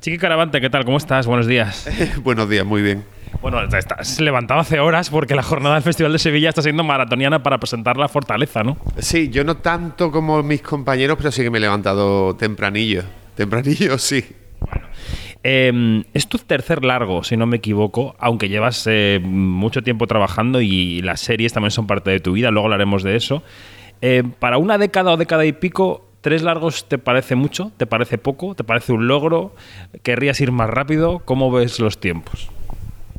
Chiqui Caravante, ¿qué tal? ¿Cómo estás? Buenos días. Buenos días, muy bien. Bueno, estás levantado hace horas porque la jornada del Festival de Sevilla está siendo maratoniana para presentar la fortaleza, ¿no? Sí, yo no tanto como mis compañeros, pero sí que me he levantado tempranillo. Tempranillo, sí. Bueno. Eh, es tu tercer largo, si no me equivoco, aunque llevas eh, mucho tiempo trabajando y las series también son parte de tu vida, luego hablaremos de eso. Eh, para una década o década y pico, ¿Tres largos te parece mucho? ¿Te parece poco? ¿Te parece un logro? ¿Querrías ir más rápido? ¿Cómo ves los tiempos?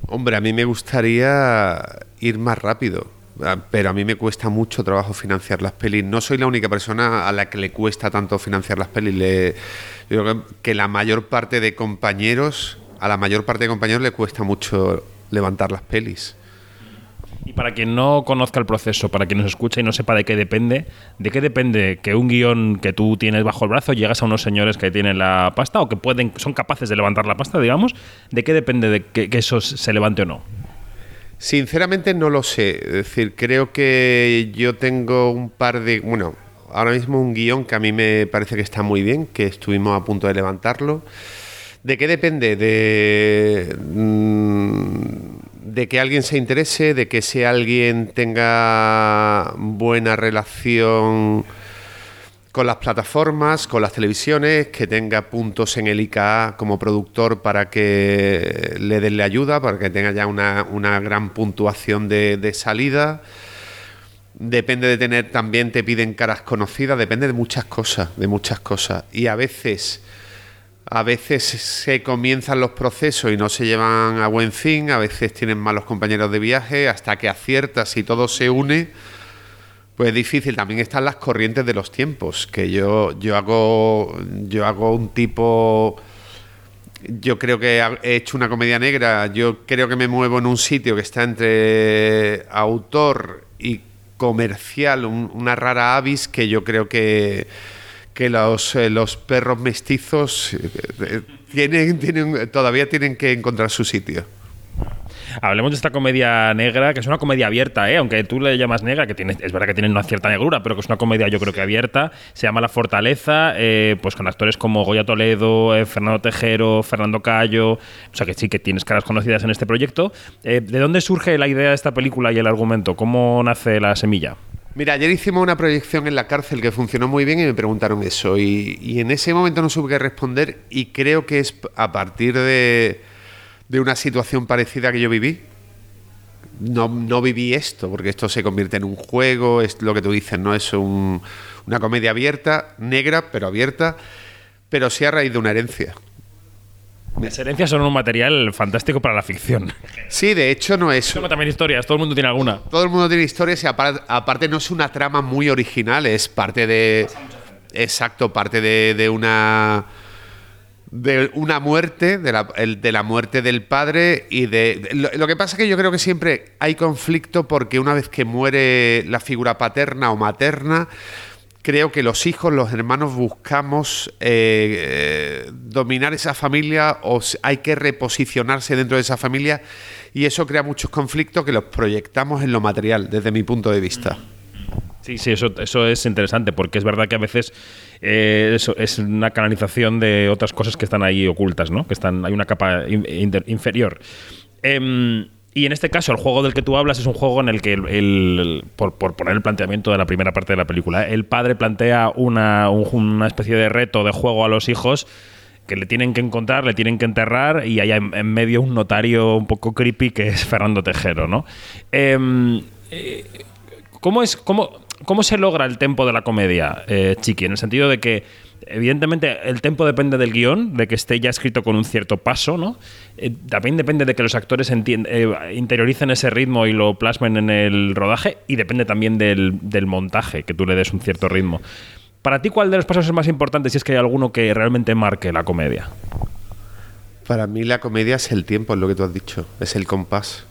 Hombre, a mí me gustaría ir más rápido, ah, pero a mí me cuesta mucho trabajo financiar las pelis. No soy la única persona a la que le cuesta tanto financiar las pelis. Yo creo que la mayor parte de compañeros, a la mayor parte de compañeros le cuesta mucho levantar las pelis. Y para quien no conozca el proceso, para quien nos escucha y no sepa de qué depende, ¿de qué depende que un guion que tú tienes bajo el brazo llegas a unos señores que tienen la pasta o que pueden, son capaces de levantar la pasta, digamos? ¿De qué depende de que, eso se levante o no? Sinceramente no lo sé. Es decir, creo que yo tengo un par de. Bueno, ahora mismo un guion que a mí me parece que está muy bien, que estuvimos a punto de levantarlo. ¿De qué depende? De. Mmm, de que alguien se interese, de que ese alguien tenga buena relación con las plataformas, con las televisiones, que tenga puntos en el IKA como productor para que le denle ayuda, para que tenga ya una, gran puntuación de, de salida. Depende de tener, también te piden caras conocidas, depende de muchas cosas, de muchas cosas. Y a veces a veces se comienzan los procesos y no se llevan a buen fin, a veces tienen malos compañeros de viaje, hasta que aciertas y todo se une, pues es difícil. También están las corrientes de los tiempos, que yo, yo hago yo hago un tipo yo creo que he hecho una comedia negra, yo creo que me muevo en un sitio que está entre autor y comercial, una rara avis que yo creo que que los, eh, los perros mestizos eh, eh, tienen, tienen, todavía tienen que encontrar su sitio. Hablemos de esta comedia negra, que es una comedia abierta, ¿eh? aunque tú le llamas negra, que tiene, es verdad que tiene una cierta negrura, pero que es una comedia yo creo que abierta. Se llama La Fortaleza, pues con actores como Goya Toledo, Fernando Tejero, Fernando Cayo, o sea que sí que tienes caras conocidas en este proyecto. ¿De dónde surge la idea de esta película y el argumento? ¿Cómo nace la semilla? Mira, ayer hicimos una proyección en la cárcel que funcionó muy bien y me preguntaron eso. Y, en ese momento no supe qué responder y creo que es a partir de, una situación parecida que yo viví. No, no, viví esto, porque esto se convierte en un juego, es lo que tú dices, ¿no? Es una comedia abierta, negra, pero abierta, pero sí a raíz de una herencia. Las herencias son un material fantástico para la ficción. Sí, de hecho no es. Tengo también historias, todo el mundo tiene alguna. Todo el mundo tiene historias y aparte, no es una trama muy original, es parte de. Exacto, parte de, una. De una muerte, de la, de la, muerte del padre y de... lo que pasa es que yo creo que siempre hay conflicto porque una vez que muere la figura paterna o materna, creo que los hijos, los hermanos buscamos eh, eh, dominar esa familia o hay que reposicionarse dentro de esa familia y eso crea muchos conflictos que los proyectamos en lo material, desde mi punto de vista. Sí, sí, eso, eso es interesante, porque es verdad que a veces eh, eso es una canalización de otras cosas que están ahí ocultas, ¿no? Que están, hay una capa inferior. Y en este caso, el juego del que tú hablas es un juego en el que, el, por, poner el planteamiento de la primera parte de la película, ¿eh? el padre plantea una, una especie de reto de juego a los hijos que le tienen que encontrar, le tienen que enterrar y hay en, medio un notario un poco creepy que es Fernando Tejero, ¿no? Em, eh, ¿cómo, es, cómo, ¿Cómo se logra el tempo de la comedia, eh, Chiqui? En el sentido de que Evidentemente, el tempo depende del guion, de que esté ya escrito con un cierto paso, ¿no? Eh, también depende de que los actores eh, interioricen ese ritmo y lo plasmen en el rodaje, y depende también del, montaje, que tú le des un cierto ritmo. Para ti, ¿cuál de los pasos es más importante si es que hay alguno que realmente marque la comedia? Para mí la comedia es el tiempo, es lo que tú has dicho, es el compás.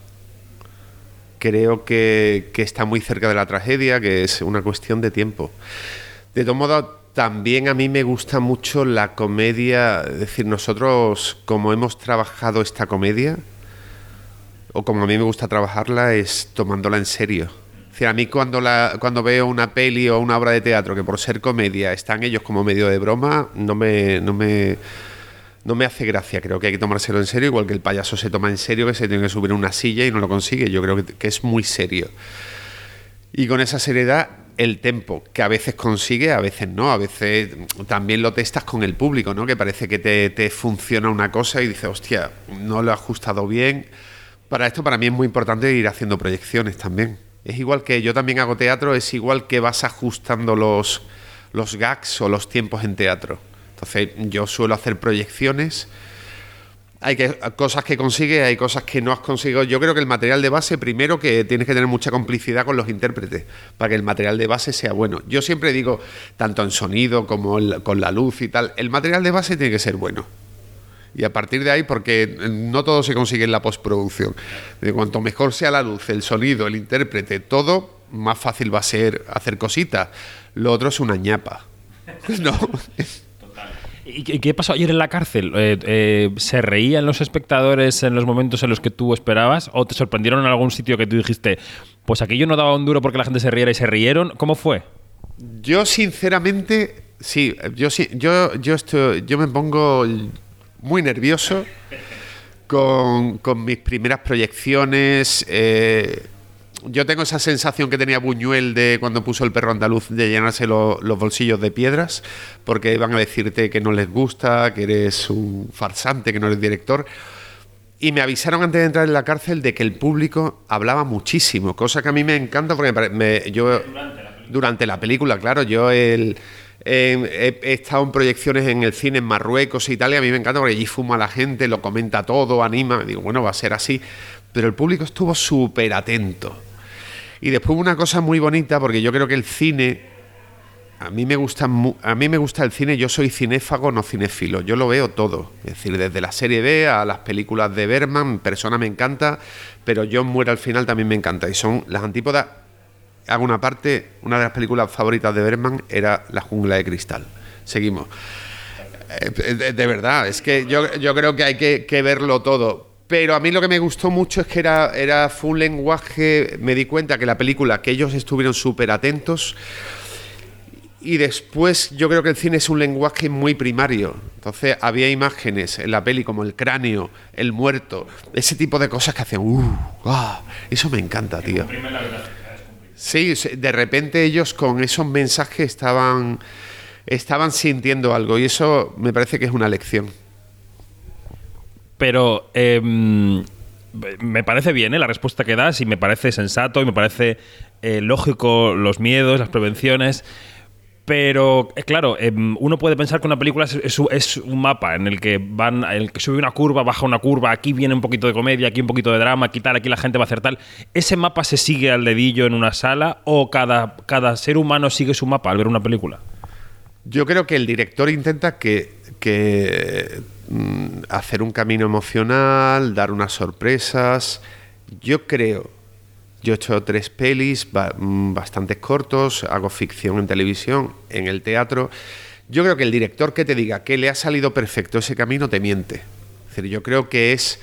Creo que, que está muy cerca de la tragedia, que es una cuestión de tiempo. De todo modo, también a mí me gusta mucho la comedia, es decir, nosotros como hemos trabajado esta comedia, o como a mí me gusta trabajarla, es tomándola en serio. Es decir, a mí cuando, cuando veo una peli o una obra de teatro que por ser comedia están ellos como medio de broma, no me, no me, no me hace gracia. Creo que hay que tomárselo en serio, igual que el payaso se toma en serio que se tiene que subir a una silla y no lo consigue. Yo creo que, que es muy serio. Y con esa seriedad el tempo, que a veces consigue, a veces no, a veces también lo testas con el público, ¿no? Que parece que te, te funciona una cosa y dices, hostia, no lo he ajustado bien. Para esto para mí es muy importante ir haciendo proyecciones también. Es igual que yo también hago teatro, es igual que vas ajustando los, los gags o los tiempos en teatro. Entonces yo suelo hacer proyecciones hay que, cosas que consigue, hay cosas que no has conseguido. Yo creo que el material de base, primero que tienes que tener mucha complicidad con los intérpretes para que el material de base sea bueno. Yo siempre digo, tanto en sonido como con la luz y tal, el material de base tiene que ser bueno. Y a partir de ahí, porque no todo se consigue en la postproducción. De cuanto mejor sea la luz, el sonido, el intérprete, todo, más fácil va a ser hacer cositas. Lo otro es una ñapa. No. ¿Y qué pasó ayer en la cárcel? Eh, eh, ¿Se reían los espectadores en los momentos en los que tú esperabas? ¿O te sorprendieron en algún sitio que tú dijiste, pues aquello no daba un duro porque la gente se riera y se rieron? ¿Cómo fue? Yo, sinceramente, sí. Yo, yo, yo, estoy, yo me pongo muy nervioso con, con mis primeras proyecciones. Eh, yo tengo esa sensación que tenía Buñuel de cuando puso el perro andaluz de llenarse los bolsillos de piedras, porque van a decirte que no les gusta, que eres un farsante, que no eres director. Y me avisaron antes de entrar en la cárcel de que el público hablaba muchísimo, cosa que a mí me encanta porque me, yo durante la película, claro, yo el, he, estado en proyecciones en el cine en Marruecos e Italia, a mí me encanta porque allí fuma la gente, lo comenta todo, anima, digo, bueno, va a ser así, pero el público estuvo súper atento y después una cosa muy bonita, porque yo creo que el cine, a mí me gusta, a mí me gusta el cine, yo soy cinéfago, no cinéfilo, yo lo veo todo. Es decir, desde la serie B a las películas de Berman, persona me encanta, pero John muere al final también me encanta. Y son las antípodas. Hago una parte, una de las películas favoritas de Berman era La jungla de cristal. Seguimos. Eh, de, verdad, es que yo, yo creo que hay que verlo todo pero a mí lo que me gustó mucho es que era, era fue un lenguaje, me di cuenta que la película, que ellos estuvieron súper atentos, y después yo creo que el cine es un lenguaje muy primario. Entonces había imágenes en la peli como el cráneo, el muerto, ese tipo de cosas que hacían, uh, ah, eso me encanta, tío. Sí, de repente ellos con esos mensajes estaban, estaban sintiendo algo y eso me parece que es una lección. Pero em, me parece bien ¿eh? la respuesta que das y me parece sensato y me parece eh, lógico los miedos, las prevenciones. Pero, eh, claro, em, uno puede pensar que una película es, un mapa en el que van, el que sube una curva, baja una curva, aquí viene un poquito de comedia, aquí un poquito de drama, aquí tal, aquí la gente va a hacer tal. ¿Ese mapa se sigue al dedillo en una sala o cada, cada ser humano sigue su mapa al ver una película? Yo creo que el director intenta que, que hacer un camino emocional, dar unas sorpresas. Yo creo, yo he hecho tres pelis mm, bastante cortos, hago ficción en televisión, en el teatro. Yo creo que el director que te diga que le ha salido perfecto ese camino te miente. Yo creo que es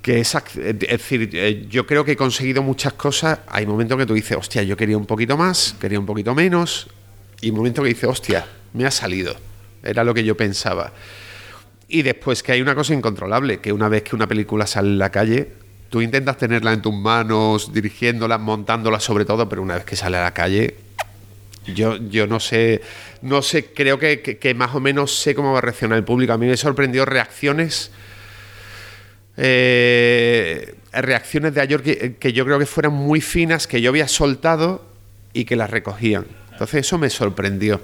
que es, es decir, eh, yo creo que he conseguido muchas cosas. Hay momentos que tú dices, hostia, yo quería un poquito más, quería un poquito menos, y momentos que dices, hostia, me ha salido. Era lo que yo pensaba. Y después que hay una cosa incontrolable, que una vez que una película sale en la calle, tú intentas tenerla en tus manos, dirigiéndola, montándola sobre todo, pero una vez que sale a la calle, yo, yo no sé, no sé, creo que, más o menos sé cómo va a reaccionar el público. A mí me sorprendió reacciones, eh, reacciones de ayer que, que yo creo que fueran muy finas, que yo había soltado y que las recogían. Entonces eso me sorprendió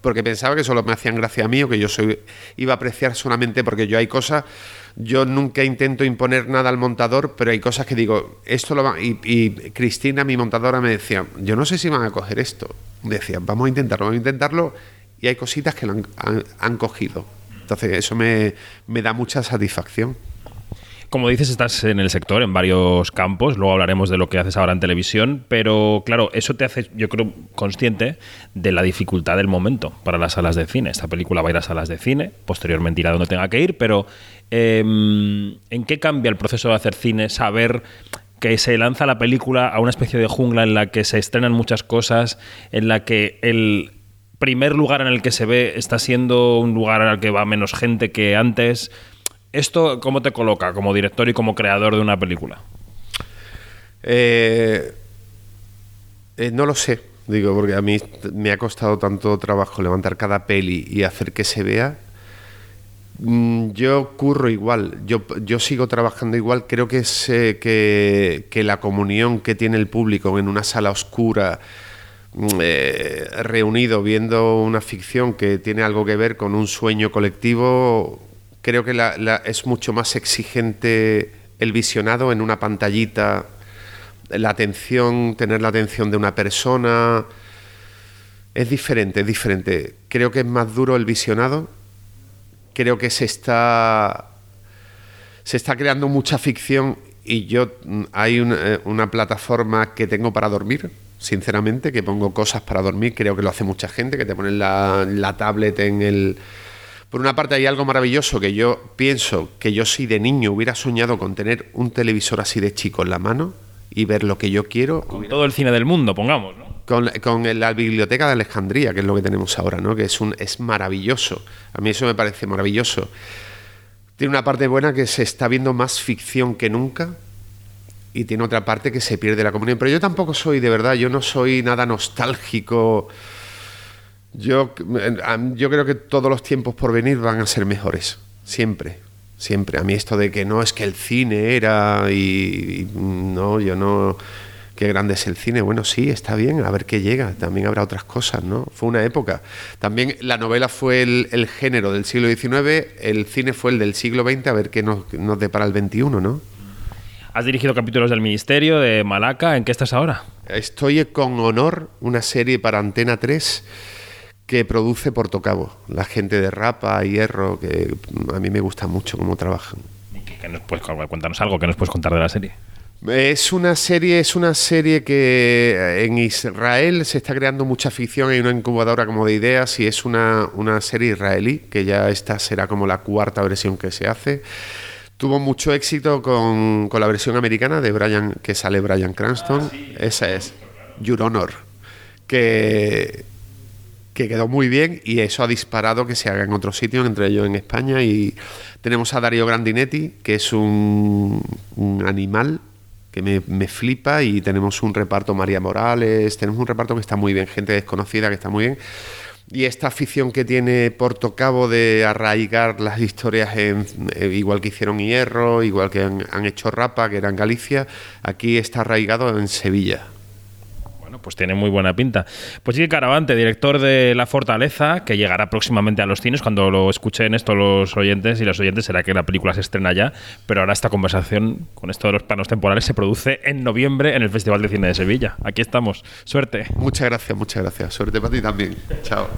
porque pensaba que solo me hacían gracia a mí o que yo soy, iba a apreciar solamente porque yo hay cosas, yo nunca intento imponer nada al montador, pero hay cosas que digo, esto lo va, y, Cristina, mi montadora, me decía, yo no sé si van a coger esto. Me decía, vamos a intentarlo, vamos a intentarlo, y hay cositas que lo han, cogido. Entonces eso me, me da mucha satisfacción. Como dices, estás en el sector, en varios campos, luego hablaremos de lo que haces ahora en televisión, pero claro, eso te hace, yo creo, consciente de la dificultad del momento para las salas de cine. Esta película va a ir a salas de cine, posteriormente irá donde tenga que ir, pero em, ¿en qué cambia el proceso de hacer cine? Saber que se lanza la película a una especie de jungla en la que se estrenan muchas cosas, en la que el primer lugar en el que se ve está siendo un lugar al que va menos gente que antes. ¿Esto cómo te coloca como director y como creador de una película? Eh, eh, no lo sé, digo, porque a mí me ha costado tanto trabajo levantar cada peli y hacer que se vea. Mm, yo curro igual, yo, yo sigo trabajando igual. Creo que, es, que, que la comunión que tiene el público en una sala oscura, mm, eh, reunido viendo una ficción que tiene algo que ver con un sueño colectivo, creo que la- la- es mucho más exigente el visionado en una pantallita, la atención, tener la atención de una persona. Es diferente, es diferente. Creo que es más duro el visionado. Creo que se está se está creando mucha ficción y yo mm, hay eh, una plataforma que tengo para dormir, sinceramente, que pongo cosas para dormir, creo que lo hace mucha gente, que te ponen la, la tablet en el... Por una parte hay algo maravilloso que yo pienso que yo si de niño hubiera soñado con tener un televisor así de chico en la mano y ver lo que yo quiero, Con todo el cine del mundo, pongamos, ¿no? con, con la biblioteca de Alejandría, que es lo que tenemos ahora, ¿no? Que es un es maravilloso. A mí eso me parece maravilloso. Tiene una parte buena que se está viendo más ficción que nunca y tiene otra parte que se pierde la comunión. Pero yo tampoco soy, de verdad, yo no soy nada nostálgico. Yo, yo creo que todos los tiempos por venir van a ser mejores, siempre, siempre. A mí esto de que no es que el cine era y, y no, yo no qué grande es el cine. Bueno, sí, está bien, a ver qué llega. También habrá otras cosas, ¿no? Fue una época. También la novela fue el, el género del siglo XIX, el cine fue el del siglo XX, a ver qué nos, nos depara el XXI, ¿no? Has dirigido capítulos del Ministerio, de Malaca. ¿En qué estás ahora? Estoy con honor una serie para Antena 3 que produce Portocabo, la gente de Rapa, Hierro, que a mí me gusta mucho cómo trabajan. ¿Qué- qué nos puedes, cuéntanos algo que nos puedes contar de la serie. Es una serie, es una serie que en Israel se está creando mucha ficción, hay una incubadora como de ideas y es una, una serie israelí, que ya esta será como la cuarta versión que se hace. Tuvo mucho éxito con, con la versión americana de Brian, que sale Brian Cranston. Esa es, Your Honor, que, que quedó muy bien y eso ha disparado que se haga en otros sitios, entre ellos en España. Y tenemos a Dario Grandinetti, que es un, animal que me, me flipa y tenemos un reparto María Morales, tenemos un reparto que está muy bien, gente desconocida que está muy bien. Y esta afición que tiene Portocabo de arraigar las historias en, eh, igual que hicieron Hierro, igual que han, han hecho Rapa, que era en Galicia, aquí está arraigado en Sevilla. Bueno, pues tiene muy buena pinta. Pues sí, Caravante, director de La Fortaleza, que llegará próximamente a los cines. Cuando lo escuchen esto los oyentes y los oyentes será que la película se estrena ya. Pero ahora esta conversación con esto de los planos temporales se produce en noviembre en el Festival de Cine de Sevilla. Aquí estamos. Suerte. Muchas gracias, muchas gracias. Suerte para ti también. Chao.